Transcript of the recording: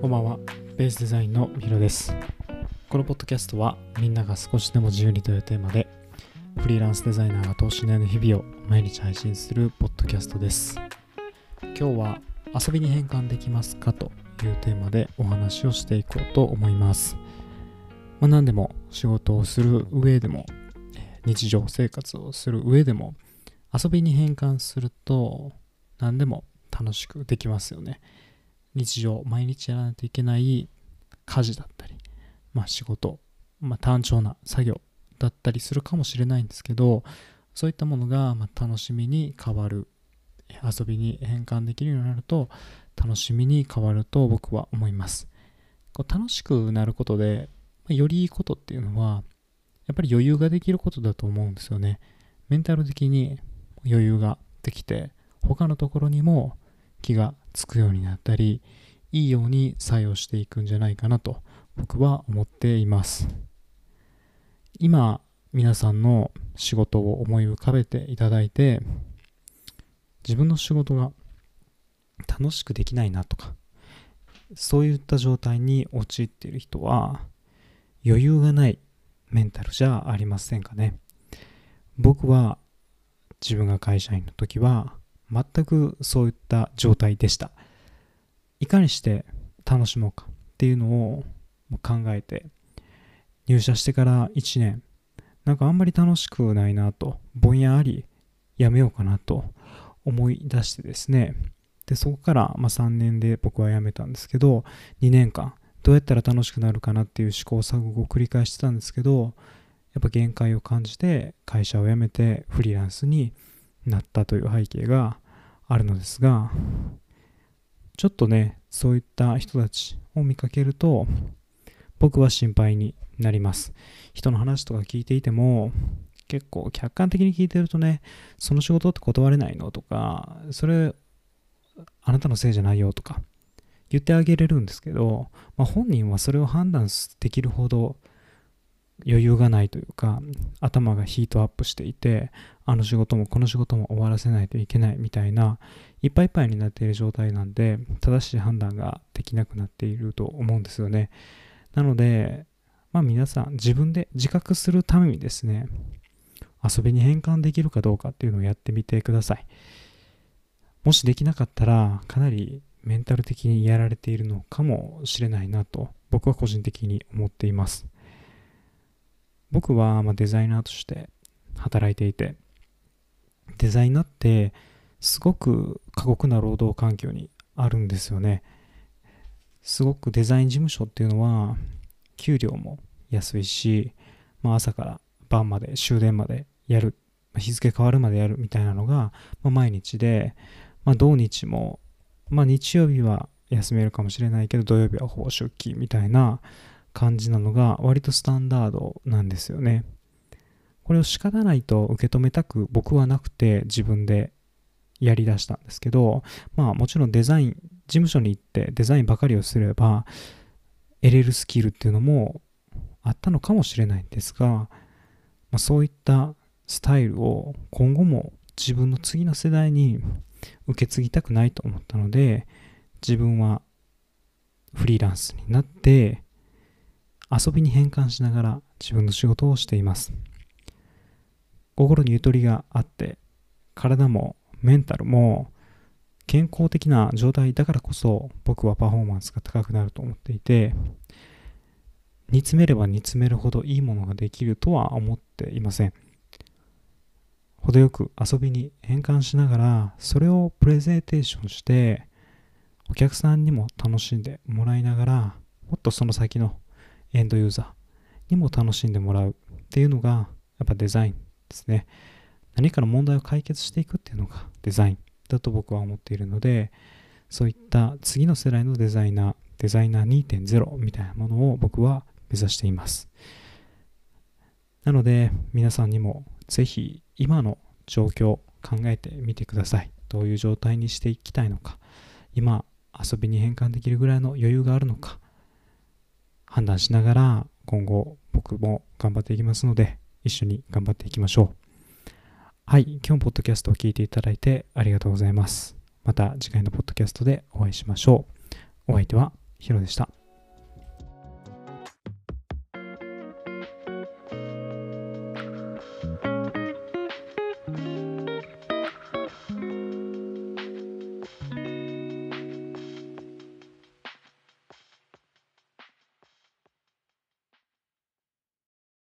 こんばんは。ベースデザインのヒロです。このポッドキャストはみんなが少しでも自由にというテーマでフリーランスデザイナーが投資内の日々を毎日配信するポッドキャストです。今日は遊びに変換できますかというテーマでお話をしていこうと思います。まあ、何でも仕事をする上でも日常生活をする上でも遊びに変換すると何でも楽しくできますよね。日常毎日やらないといけない家事だったり、まあ、仕事、まあ、単調な作業だったりするかもしれないんですけどそういったものがま楽しみに変わる遊びに変換できるようになると楽しみに変わると僕は思います。こう楽しくなることでよりいいことっていうのはやっぱり余裕ができることだと思うんですよね。メンタル的に余裕ができて他のところにも気がつくようになったりいいように作用していくんじゃないかなと僕は思っています。今皆さんの仕事を思い浮かべていただいて自分の仕事が楽しくできないなとかそういった状態に陥っている人は余裕がないメンタルじゃありませんかね。僕は自分が会社員の時は全くそういった状態でした。いかにして楽しもうかっていうのを考えて入社してから1年なんかあんまり楽しくないなとぼんやりやめようかなと思い出してですね。でそこからま3年で僕は辞めたんですけど2年間どうやったら楽しくなるかなっていう試行錯誤を繰り返してたんですけどやっぱ限界を感じて会社を辞めてフリーランスになったという背景があるのですがちょっとねそういった人たちを見かけると僕は心配になります。人の話とか聞いていても結構客観的に聞いてるとねその仕事って断れないのとかそれあなたのせいじゃないよとか言ってあげれるんですけど、まあ、本人はそれを判断できるほど余裕がないというか頭がヒートアップしていてあの仕事もこの仕事も終わらせないといけないみたいないっぱいいっぱいになっている状態なんで正しい判断ができなくなっていると思うんですよね。なのでまあ皆さん自分で自覚するためにですね遊びに変換できるかどうかっていうのをやってみてください。もしできなかったらかなりメンタル的にやられているのかもしれないなと僕は個人的に思っています。僕はまデザイナーとして働いていてデザイナーってすごく過酷な労働環境にあるんですよね。すごくデザイン事務所っていうのは給料も安いし、まあ、朝から晩まで終電までやる日付変わるまでやるみたいなのが、まあ、毎日で、まあ、土日も、まあ、日曜日は休めるかもしれないけど土曜日はほぼ出勤みたいな感じなのが割とスタンダードなんですよね。これを仕方ないと受け止めたく僕はなくて自分でやりだしたんですけど、まあもちろんデザイン、事務所に行ってデザインばかりをすれば得れるスキルっていうのもあったのかもしれないんですが、まあ、そういったスタイルを今後も自分の次の世代に受け継ぎたくないと思ったので自分はフリーランスになって遊びに変換しながら自分の仕事をしています。心にゆとりがあって体もメンタルも健康的な状態だからこそ僕はパフォーマンスが高くなると思っていて煮詰めれば煮詰めるほどいいものができるとは思っていません。程よく遊びに変換しながらそれをプレゼンテーションしてお客さんにも楽しんでもらいながらもっとその先のエンドユーザーにも楽しんでもらうっていうのがやっぱデザインですね。何かの問題を解決していくっていうのがデザインだと僕は思っているのでそういった次の世代のデザイナーデザイナー2.0みたいなものを僕は目指しています。なので皆さんにもぜひ今の状況考えてみてください。どういう状態にしていきたいのか今遊びに変換できるぐらいの余裕があるのか判断しながら今後僕も頑張っていきますので一緒に頑張っていきましょう。はい今日もポッドキャストを聞いていただいてありがとうございます。また次回のポッドキャストでお会いしましょう。お相手はヒロでした。